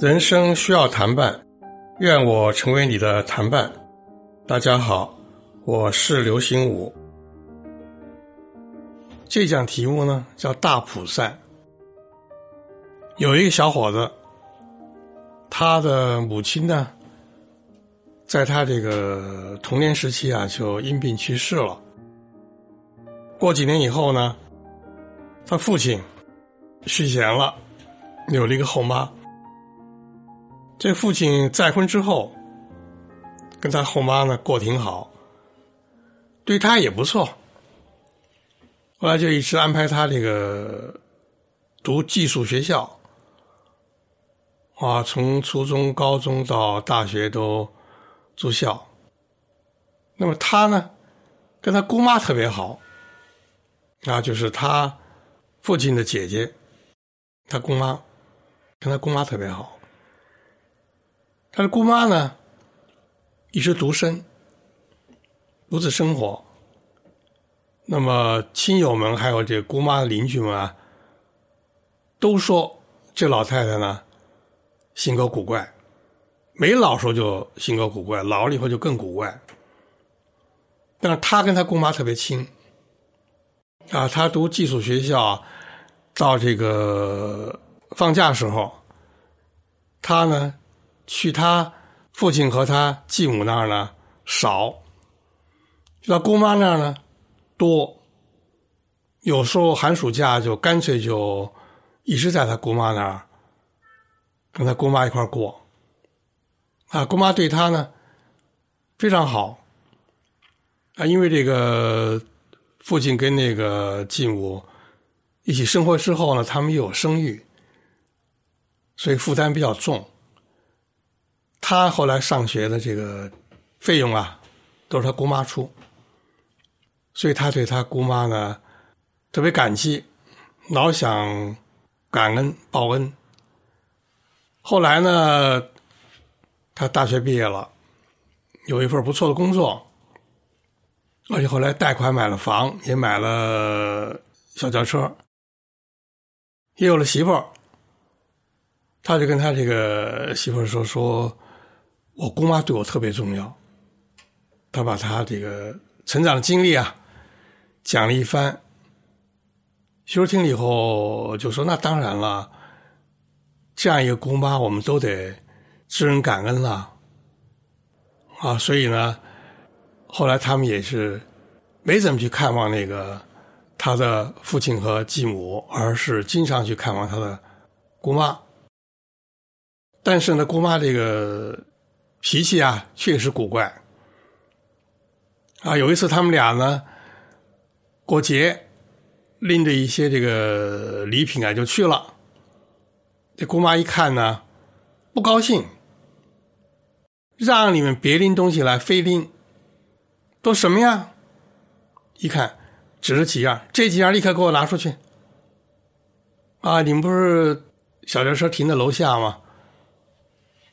人生需要谈伴，愿我成为你的谈伴。大家好，我是刘心武。这讲题目呢叫大普赛。有一个小伙子，他的母亲呢，在他这个童年时期啊就因病去世了。过几年以后呢，他父亲续弦了，有了一个后妈。这父亲再婚之后，跟他后妈呢过挺好，对他也不错。后来就一直安排他这个读寄宿学校，啊，从初中、高中到大学都住校。那么他呢，跟他姑妈特别好，啊，就是他父亲的姐姐，他姑妈跟他姑妈特别好。他的姑妈呢，一直独身，独自生活。那么亲友们还有这姑妈的邻居们啊，都说这老太太呢性格古怪，没老时候就性格古怪，老了以后就更古怪。但是他跟他姑妈特别亲，啊，他读寄宿学校，到这个放假时候，他呢。去他父亲和他继母那儿呢少，去他姑妈那儿呢多。有时候寒暑假就干脆就一直在他姑妈那儿，跟他姑妈一块过。啊，姑妈对他呢非常好。啊，因为这个父亲跟那个继母一起生活之后呢，他们又有生育，所以负担比较重。他后来上学的这个费用啊，都是他姑妈出，所以他对他姑妈呢特别感激，老想感恩报恩。后来呢，他大学毕业了，有一份不错的工作，而且后来贷款买了房，也买了小轿车，也有了媳妇儿。他就跟他这个媳妇儿说说。我姑妈对我特别重要，他把他这个成长的经历啊讲了一番。媳妇听了以后就说：“那当然了，这样一个姑妈，我们都得知恩感恩了。”啊，所以呢，后来他们也是没怎么去看望那个他的父亲和继母，而是经常去看望他的姑妈。但是呢，姑妈这个。脾气啊，确实古怪。啊，有一次他们俩呢过节，拎着一些这个礼品啊就去了。这姑妈一看呢，不高兴，让你们别拎东西来，非拎。都什么呀？一看，指了几样，这几样立刻给我拿出去。啊，你们不是小轿车停在楼下吗？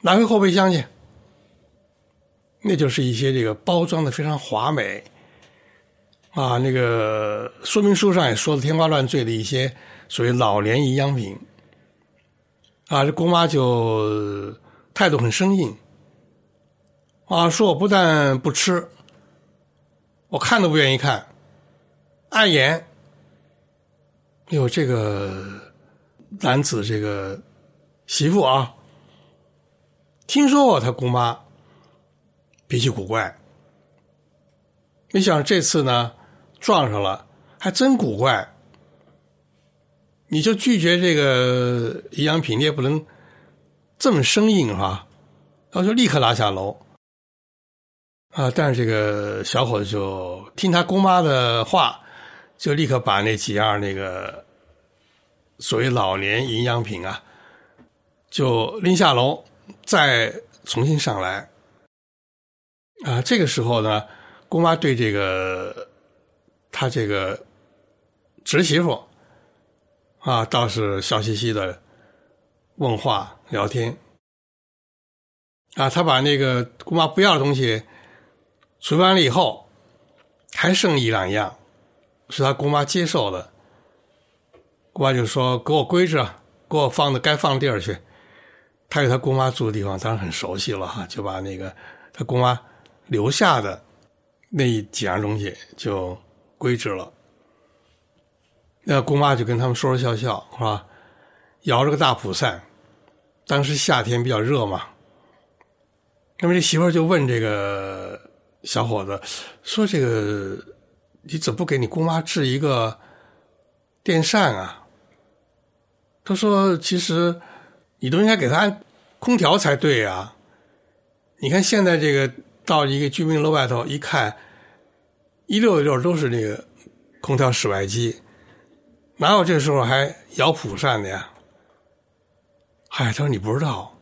拿回后备箱去。那就是一些这个包装的非常华美，啊，那个说明书上也说的天花乱坠的一些所谓老年营养品，啊，这姑妈就态度很生硬，啊，说我不但不吃，我看都不愿意看，碍眼。有这个男子这个媳妇啊，听说过他姑妈。脾气古怪，没想到这次呢撞上了，还真古怪。你就拒绝这个营养品，你也不能这么生硬哈，然后就立刻拉下楼。啊，但是这个小伙子就听他姑妈的话，就立刻把那几样那个所谓老年营养品啊，就拎下楼，再重新上来。啊，这个时候呢，姑妈对这个他这个侄媳妇啊，倒是笑嘻嘻的问话聊天。啊，他把那个姑妈不要的东西处理完了以后，还剩一两样，是他姑妈接受的。姑妈就说：“给我归置，给我放到该放的地儿去。”他有他姑妈住的地方，当然很熟悉了哈，就把那个他姑妈留下的那几样东西就归置了。那姑妈就跟他们说说笑笑，是吧？摇着个大蒲扇，当时夏天比较热嘛。那么这媳妇就问这个小伙子说：“这个你怎么不给你姑妈制一个电扇啊？”他说：“其实。”你都应该给他安空调才对呀！你看现在这个到一个居民楼外头一看，一溜一溜都是那个空调室外机，哪有这时候还摇蒲扇的呀？嗨，他说你不知道，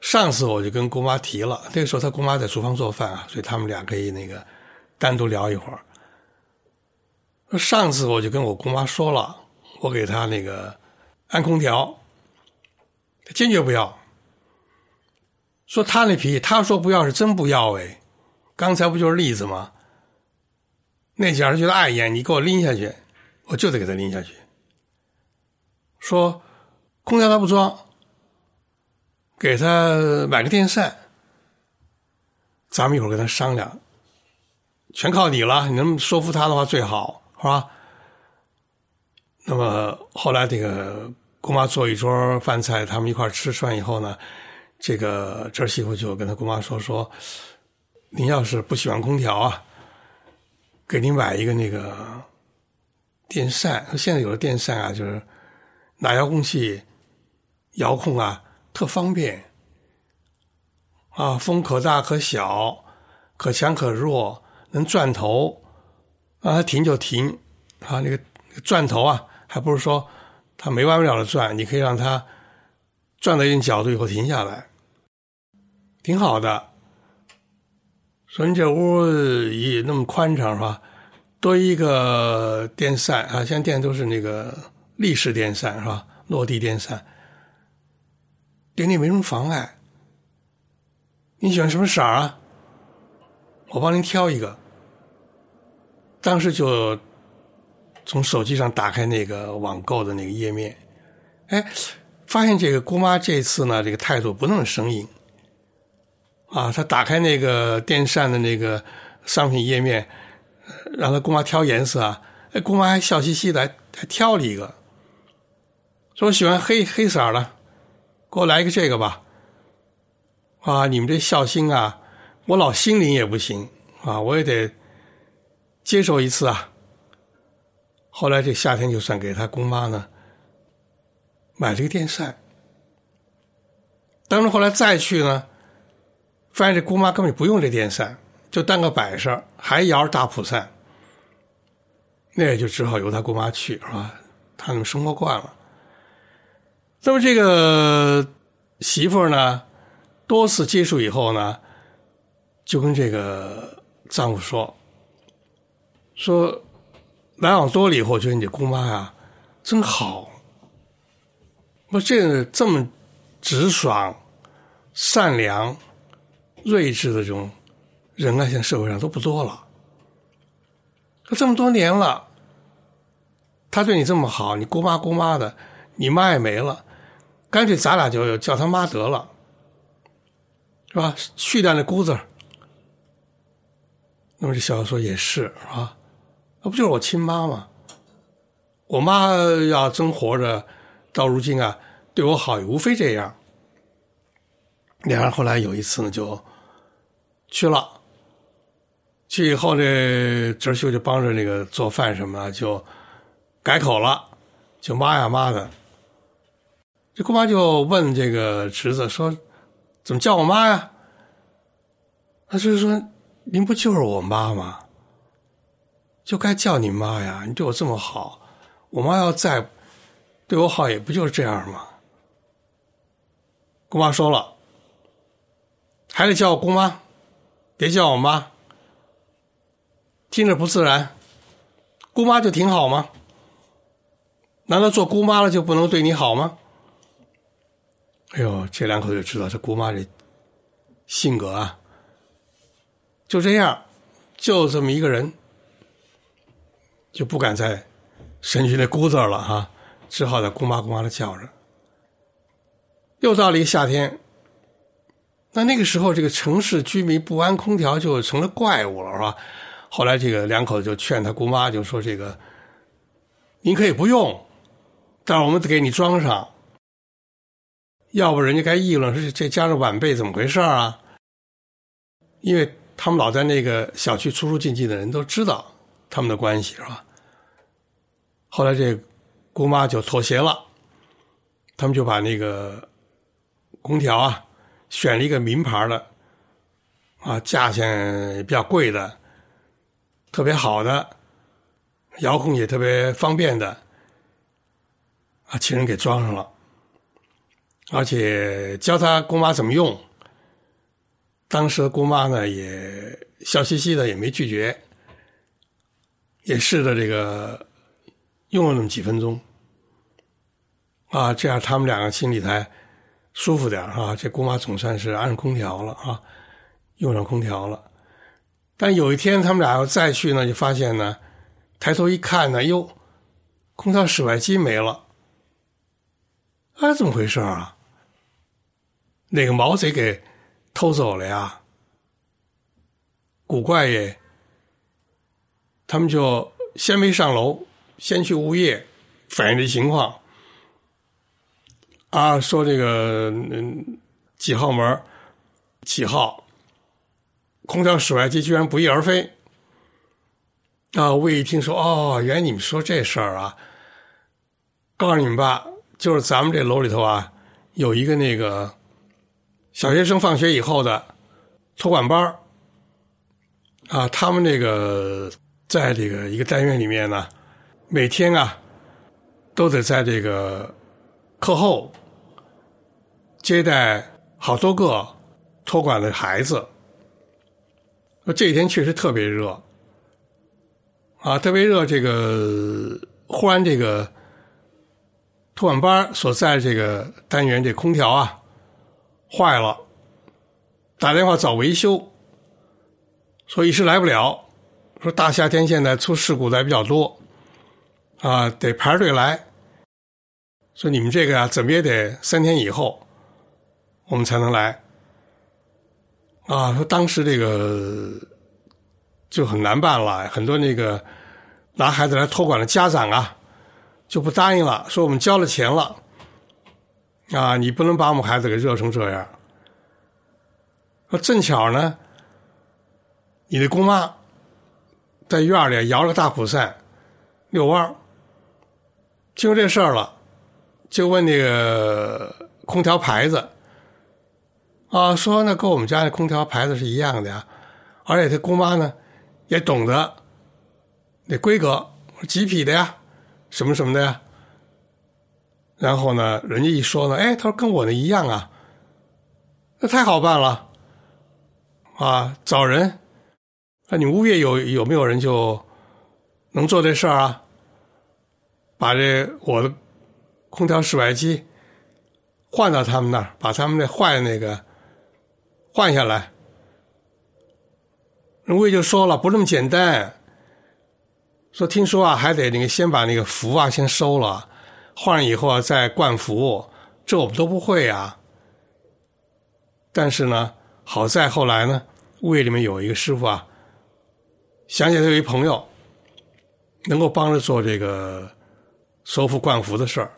上次我就跟姑妈提了，那个时候他姑妈在厨房做饭啊，所以他们俩可以那个单独聊一会儿。上次我就跟我姑妈说了，我给她那个安空调。他坚决不要，说他那脾气，他说不要是真不要哎，刚才不就是例子吗？那家伙觉得碍眼，你给我拎下去，我就得给他拎下去。说空调他不装，给他买个电扇，咱们一会儿跟他商量，全靠你了，你能说服他的话最好，是吧？那么后来这个。姑妈做一桌饭菜，他们一块吃吃完以后呢，这个侄媳妇就跟他姑妈说：“说您要是不喜欢空调啊，给您买一个那个电扇。现在有的电扇啊，就是拿遥控器遥控啊，特方便啊，风可大可小，可强可弱，能转头让它停就停啊，那个转头啊，还不是说。”它没完没了的转，你可以让它转到一定角度以后停下来，挺好的。说你这屋也那么宽敞是吧？多一个电扇啊，现在电都是那个立式电扇是吧？落地电扇，对你没什么妨碍。你喜欢什么色儿啊？我帮您挑一个。当时就。从手机上打开那个网购的那个页面，哎，发现这个姑妈这次呢，这个态度不那么生硬，啊，她打开那个电扇的那个商品页面，让她姑妈挑颜色啊，哎，姑妈还笑嘻嘻的，还挑了一个，说我喜欢黑黑色的，给我来一个这个吧，啊，你们这孝心啊，我老心灵也不行啊，我也得接受一次啊。后来这夏天就算给他姑妈呢买了个电扇，当然后来再去呢，发现这姑妈根本不用这电扇，就当个摆设，还摇着大蒲扇，那也就只好由他姑妈去是吧？他们生活惯了。那么这个媳妇呢，多次接触以后呢，就跟这个丈夫说说。来往多了以后，觉得你姑妈呀，真好。我这这么直爽、善良、睿智的这种人啊，现在社会上都不多了。可这么多年了，他对你这么好，你姑妈姑妈的，你妈也没了，干脆咱俩就叫他妈得了，是吧？去掉那姑字那么这小子说也是，是吧？那不就是我亲妈吗？我妈要真活着，到如今啊，对我好也无非这样。两人后来有一次呢，就去了。去以后呢，侄秀就帮着那个做饭什么，就改口了，就妈呀妈的。这姑妈就问这个侄子说：“怎么叫我妈呀？”他就是说：“您不就是我妈吗？”就该叫你妈呀！你对我这么好，我妈要再对我好，也不就是这样吗？姑妈说了，还得叫我姑妈，别叫我妈，听着不自然。姑妈就挺好吗？难道做姑妈了就不能对你好吗？哎呦，这两口子就知道这姑妈这性格啊，就这样，就这么一个人。就不敢再神去那姑字了哈，只好在姑妈姑妈的叫着。又到了一个夏天，那那个时候这个城市居民不安空调就成了怪物了，是吧？后来这个两口子就劝他姑妈，就说这个您可以不用，但是我们得给你装上，要不人家该议论说这家的晚辈怎么回事啊？因为他们老在那个小区出出进进的人都知道他们的关系，是吧？后来这姑妈就妥协了，他们就把那个空调啊选了一个名牌的，啊，价钱比较贵的。特别好的，遥控也特别方便的，啊，请人给装上了，而且教他姑妈怎么用。当时姑妈呢也笑嘻嘻的，也没拒绝，也试着这个用了那么几分钟，啊，这样他们两个心里才舒服点啊。这姑妈总算是安上空调了啊，用上空调了。但有一天，他们俩要再去呢，就发现呢，抬头一看呢，哟，空调室外机没了，啊，怎么回事啊？那个毛贼给偷走了呀？古怪耶！他们就先没上楼，先去物业反映这情况，啊，说这个嗯几号门几号。空调室外机居然不翼而飞！啊，我一听说，哦，原来你们说这事儿啊！告诉你们吧，就是咱们这楼里头啊，有一个那个小学生放学以后的托管班啊，他们那个在这个一个单元里面呢，每天啊，都得在这个课后接待好多个托管的孩子。这几天确实特别热，啊，特别热。这个忽然，这个托管班所在这个单元这空调啊坏了，打电话找维修，说一时来不了。说大夏天现在出事故的比较多，啊，得排队来。说你们这个啊，怎么也得三天以后我们才能来。啊，说当时这个就很难办了，很多那个拿孩子来托管的家长啊，就不答应了，说我们交了钱了，啊，你不能把我们孩子给热成这样。说正巧呢，你的姑妈在院里摇了个大蒲扇遛弯儿，听说这事儿了，就问那个空调牌子。啊，说那跟我们家的空调牌子是一样的呀，而且他姑妈呢也懂得那规格几匹的呀，什么什么的呀。然后呢，人家一说呢，哎，他说跟我的一样啊，那太好办了。啊，找人，那你物业有有没有人就能做这事儿啊？把这我的空调室外机换到他们那儿，把他们那坏的那个。换下来，物业就说了不那么简单，说听说啊还得那个先把那个氟啊先收了，换了以后啊再灌服，这我们都不会啊。但是呢，好在后来呢，物业里面有一个师傅啊，想起他有一朋友，能够帮着做这个收腹灌服的事儿，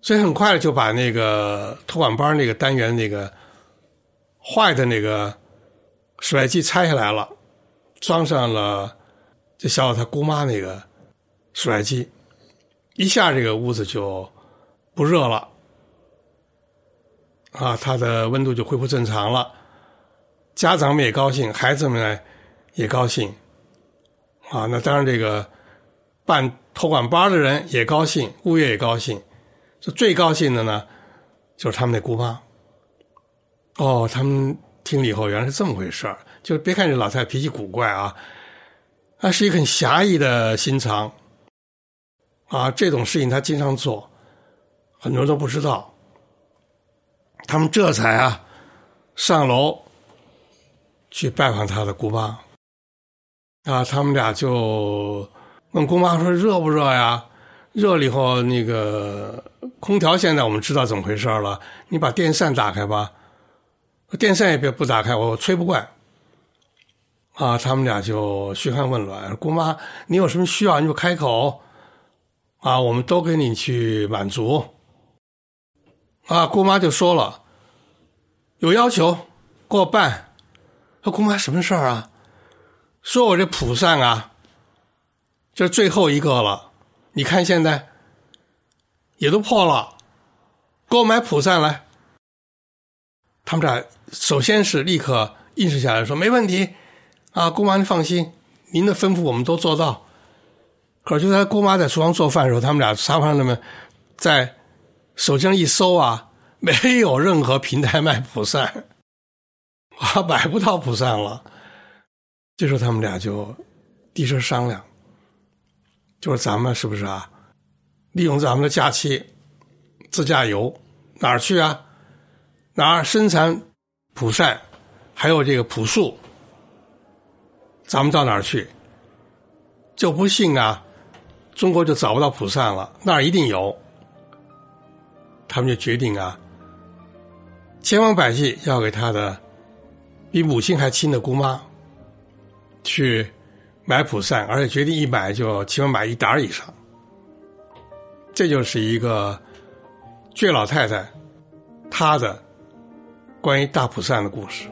所以很快就把那个托管班那个单元那个。坏的那个室外机拆下来了，装上了这小小他姑妈那个室外机，一下这个屋子就不热了，啊，它的温度就恢复正常了，家长们也高兴，孩子们呢也高兴，啊，那当然这个办托管班的人也高兴，物业也高兴，这最高兴的呢就是他们那姑妈。哦，他们听了以后，原来是这么回事儿。就是别看这老太太脾气古怪啊，她是一个很侠义的心肠啊。这种事情他经常做，很多人都不知道。他们这才啊上楼去拜访他的姑妈啊。他们俩就问姑妈说热不热呀？热了以后，那个空调现在我们知道怎么回事了，你把电扇打开吧。电扇也别不打开，我吹不惯。啊，他们俩就嘘寒问暖，姑妈，你有什么需要你就开口，啊，我们都给你去满足。啊，姑妈就说了，有要求给我办。说姑妈什么事儿啊？说我这蒲扇啊，这是最后一个了。你看现在也都破了，给我买蒲扇来。他们俩首先是立刻应承下来，说没问题。啊，姑妈您放心，您的吩咐我们都做到。可是就在姑妈在厨房做饭的时候，他们俩沙发上那么在手机上一搜啊，没有任何平台卖蒲扇。啊，买不到蒲扇了。这时候他们俩就低声商量，就是咱们是不是啊？利用咱们的假期自驾游哪儿去啊？哪儿生产蒲扇，还有这个朴树，咱们到哪儿去？就不信啊，中国就找不到蒲扇了，那儿一定有。他们就决定啊，千方百计要给他的。比母亲还亲的姑妈，去买蒲扇，而且决定一买就起码买一打以上。这就是一个倔老太太她的关于大蒲扇的故事。